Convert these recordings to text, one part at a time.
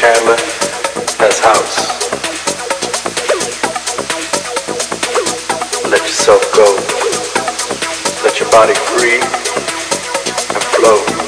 Chandler, that's house. Let yourself go. Let your body free and flow.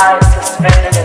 life suspended.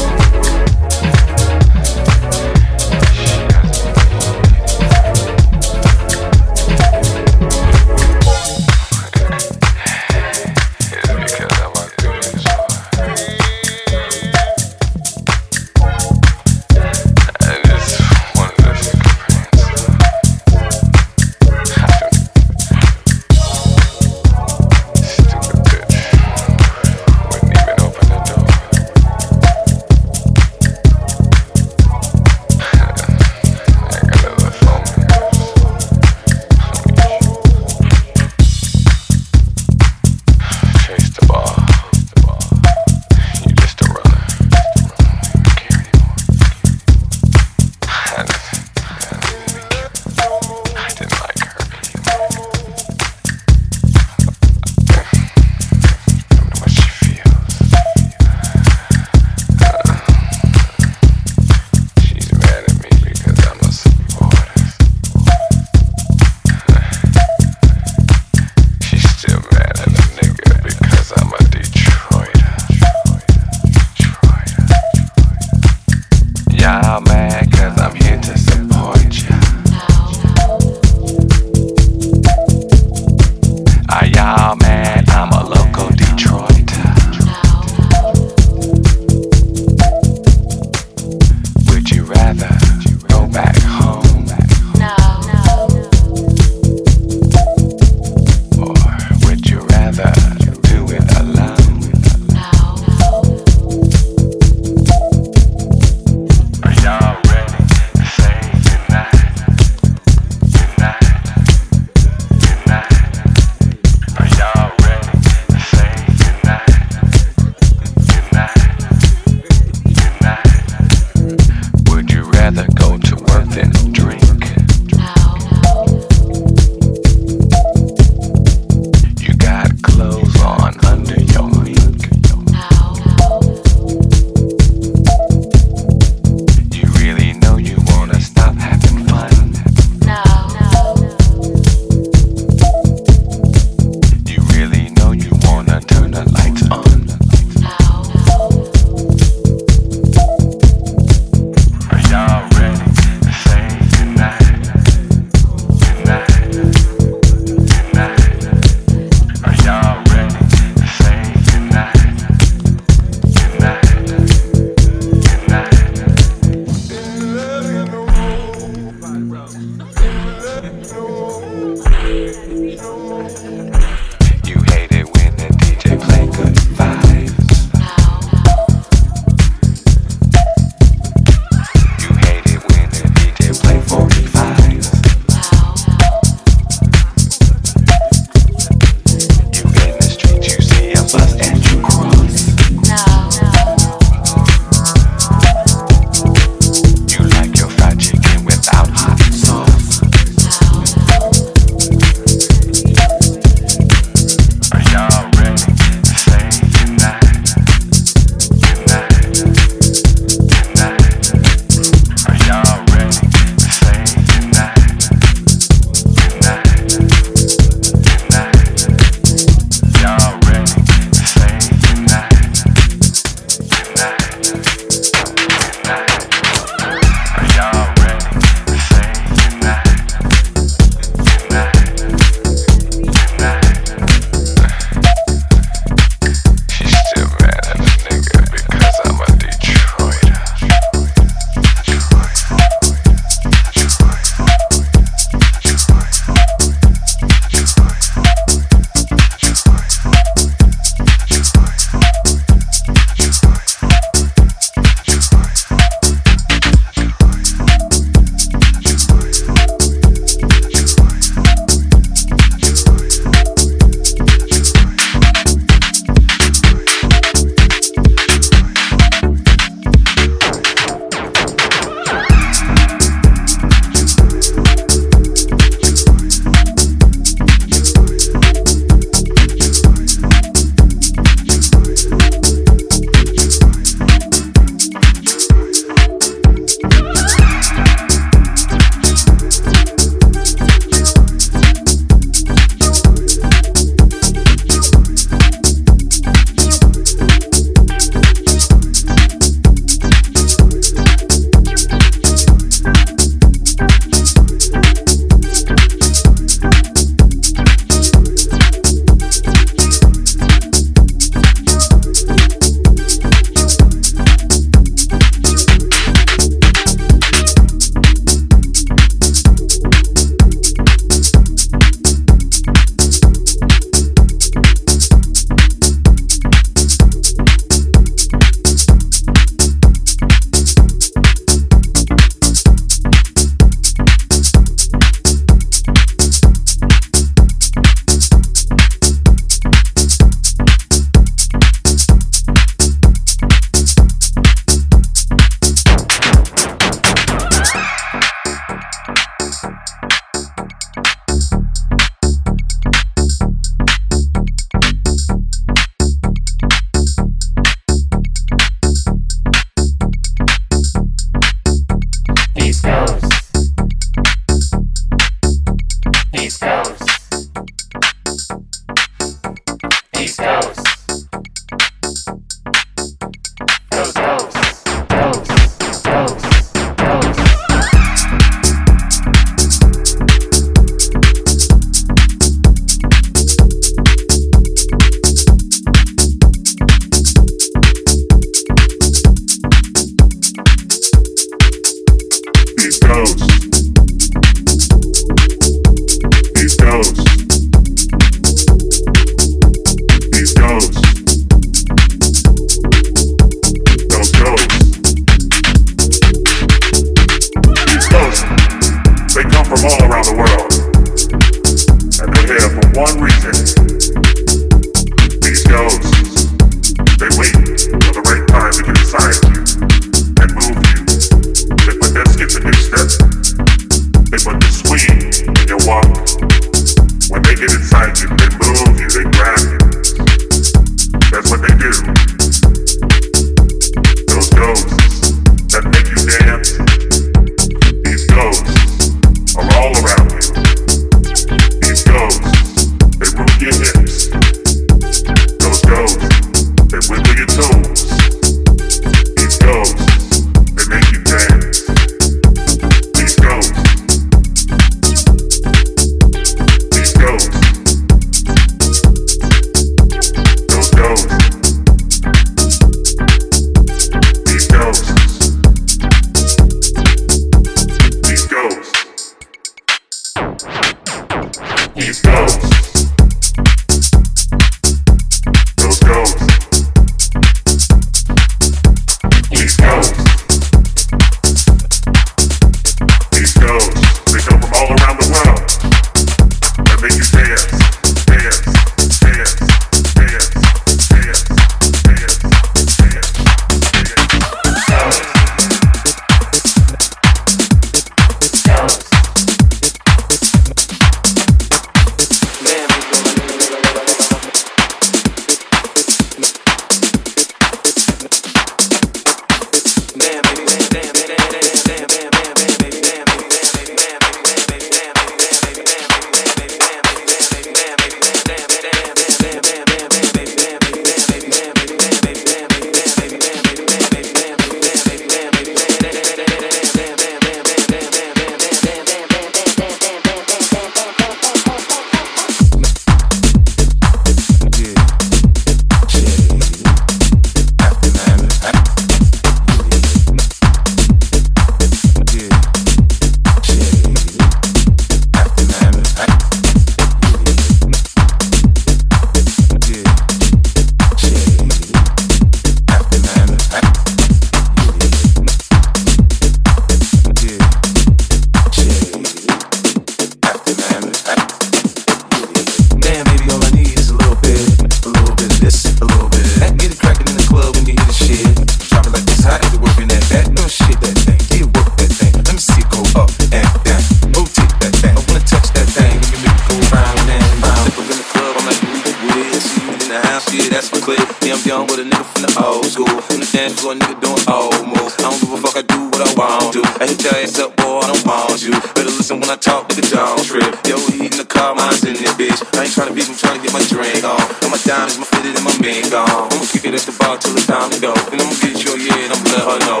Bitch. I ain't trying to beat, I'm trying to get my drink on. And my diamonds, my fitted, and my mink on. I'ma kick it at the bar till it's time to go. Then I'ma get your yeah, and I'ma let her know.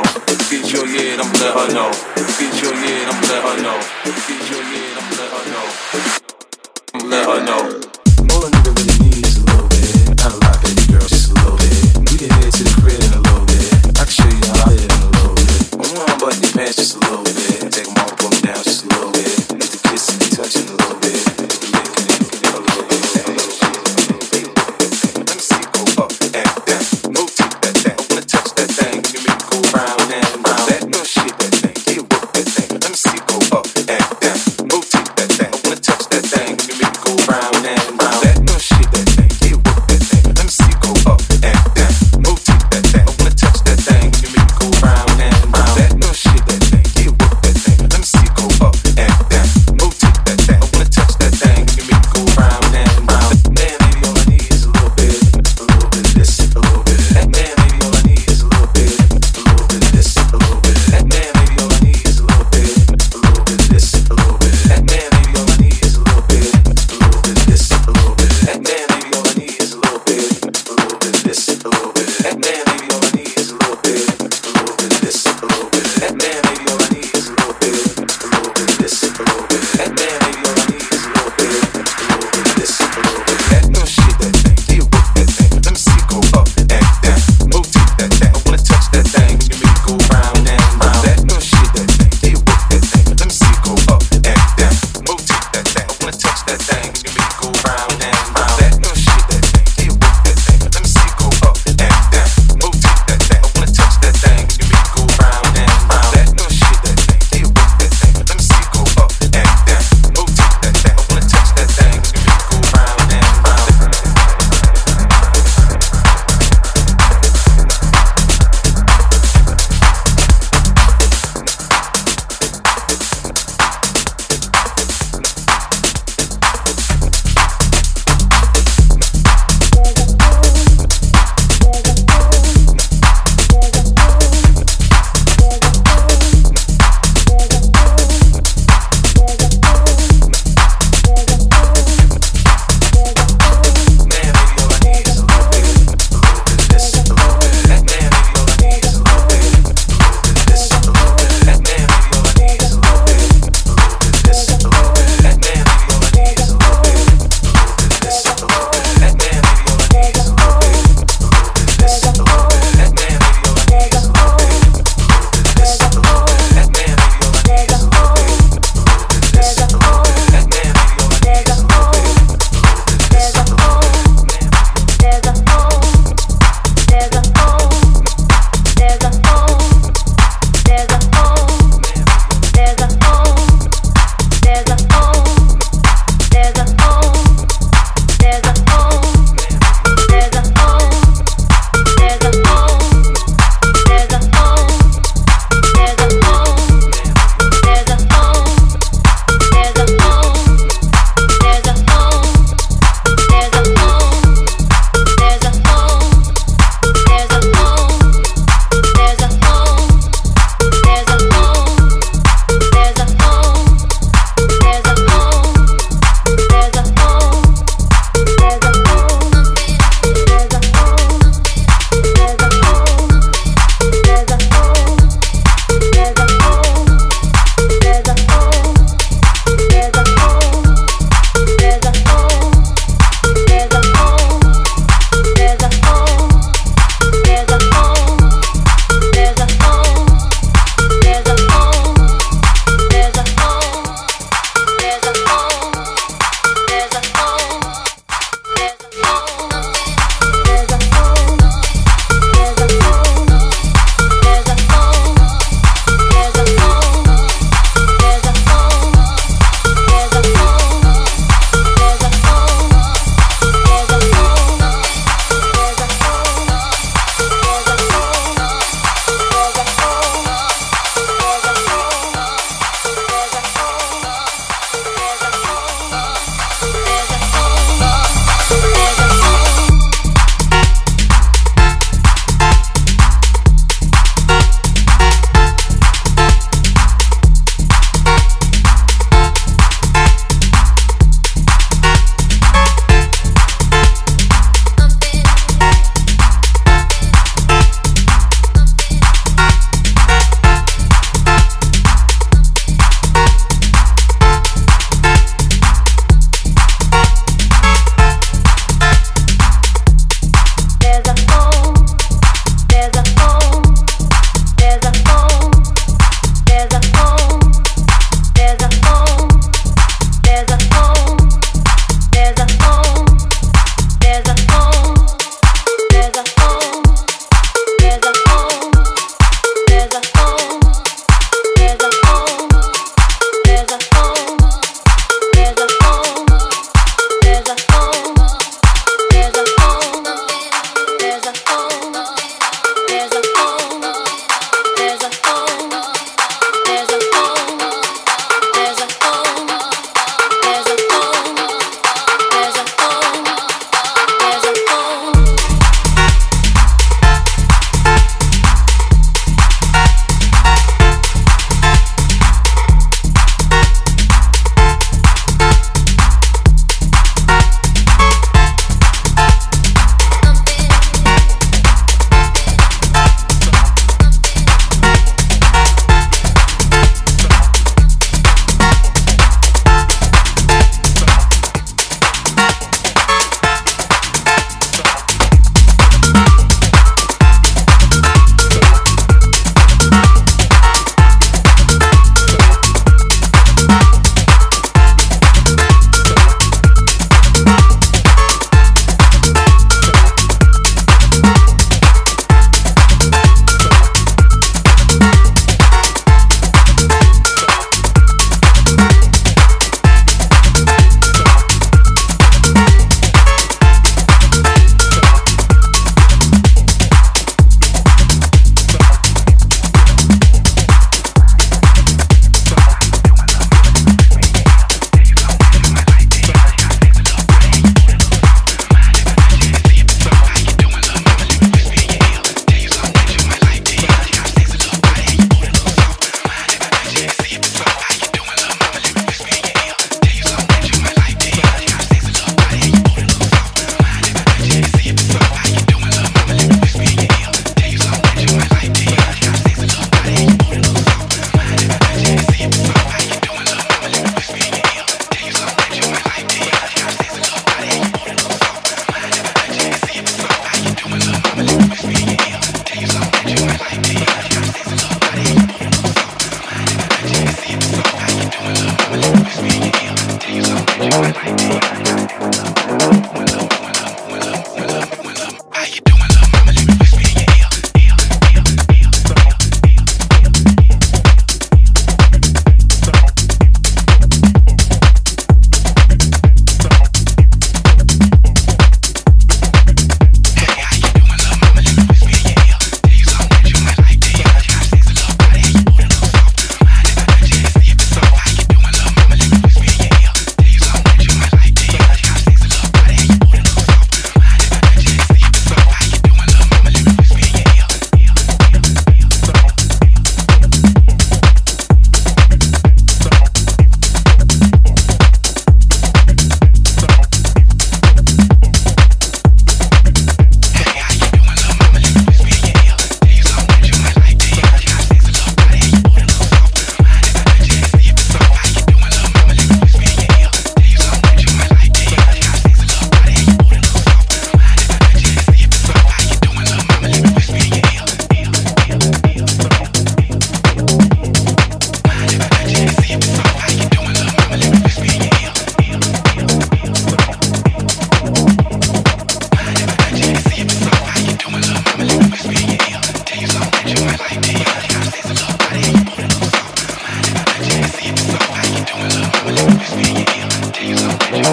Get your yeah, and I'ma let her know. Get your yeah, and I'ma let her know. Get your yeah, and I'ma let her know. I'ma let her know. All a nigga really needs is a little bit. Not a lot, baby girl, just a little bit. We can head to the crib in a little bit. I can show you how I in a little bit. I wanna button your pants just a little.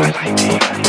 2019.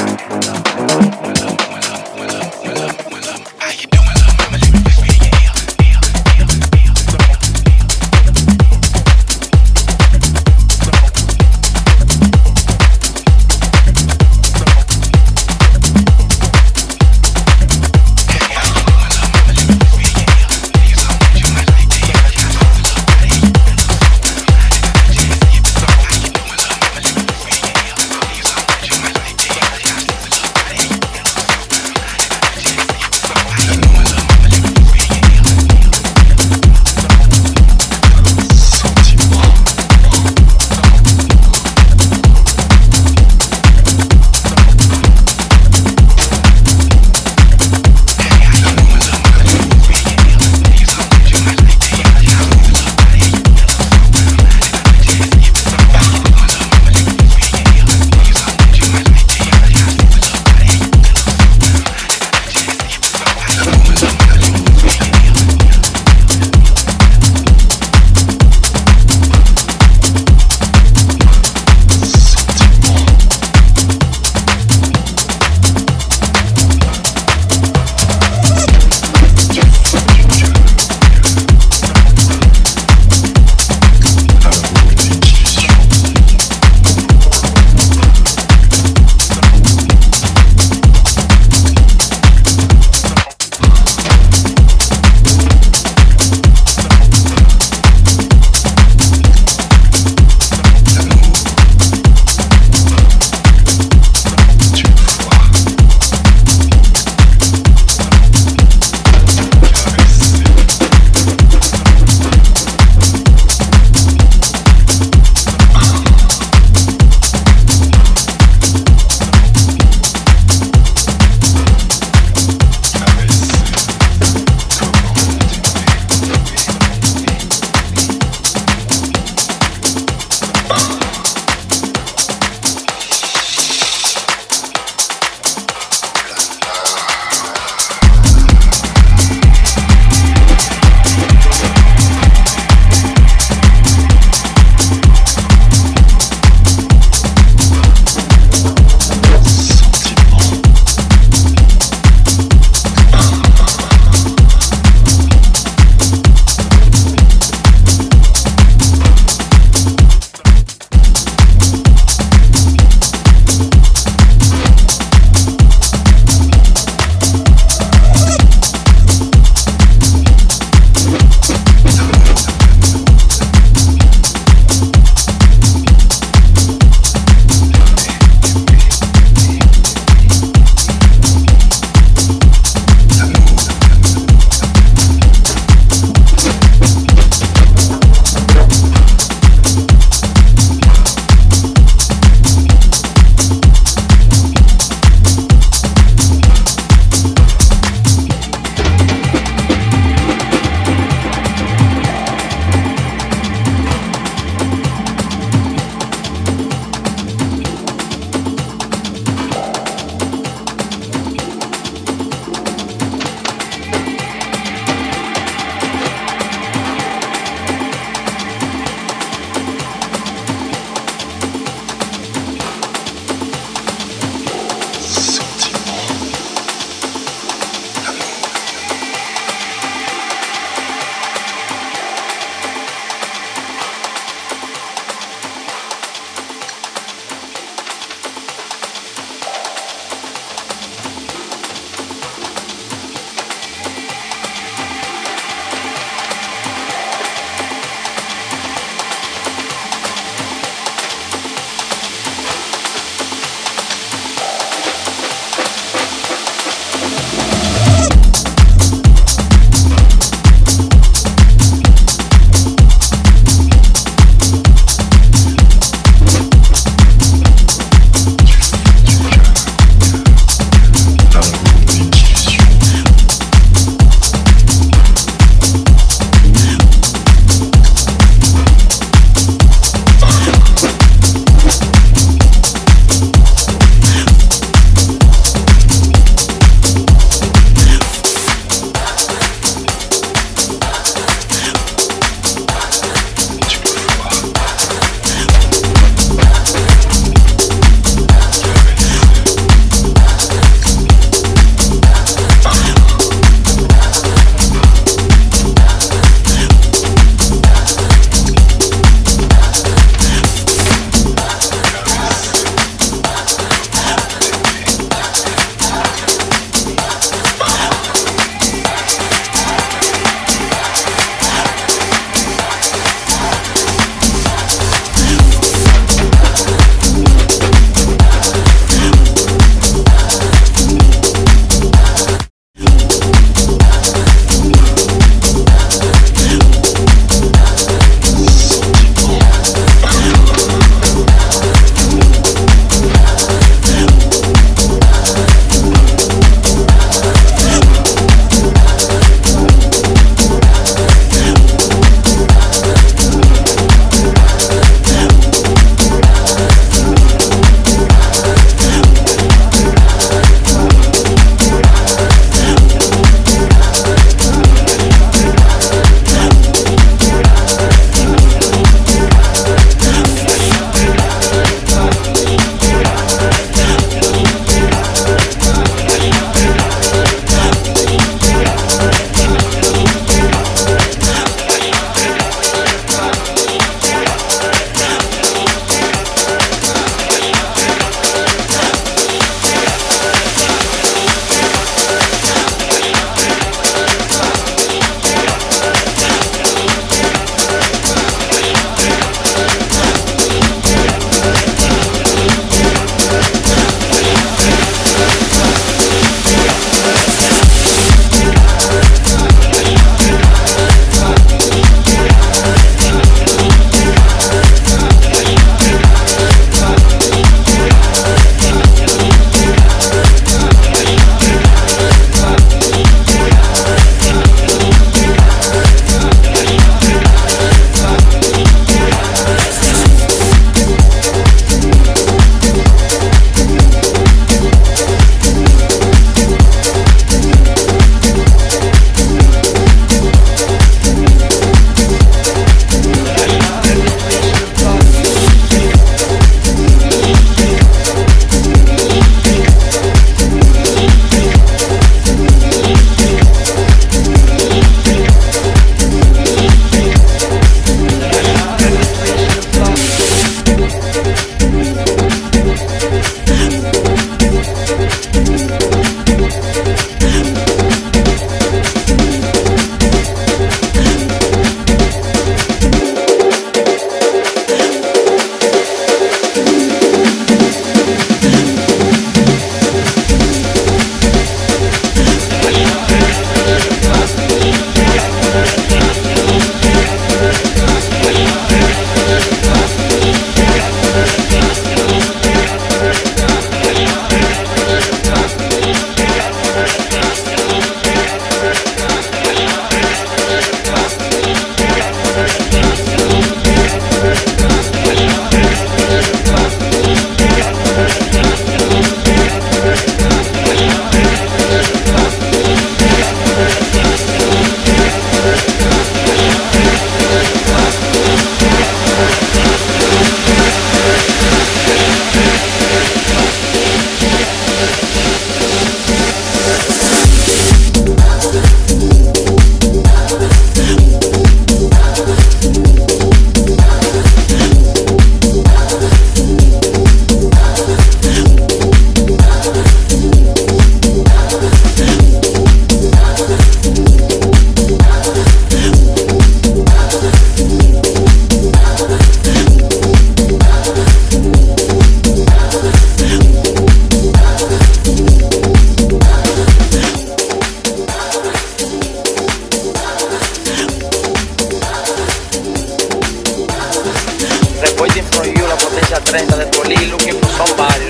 de tu hilo que puso un bar.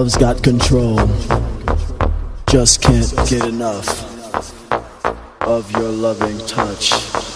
Love's got control. Just can't get enough of your loving touch.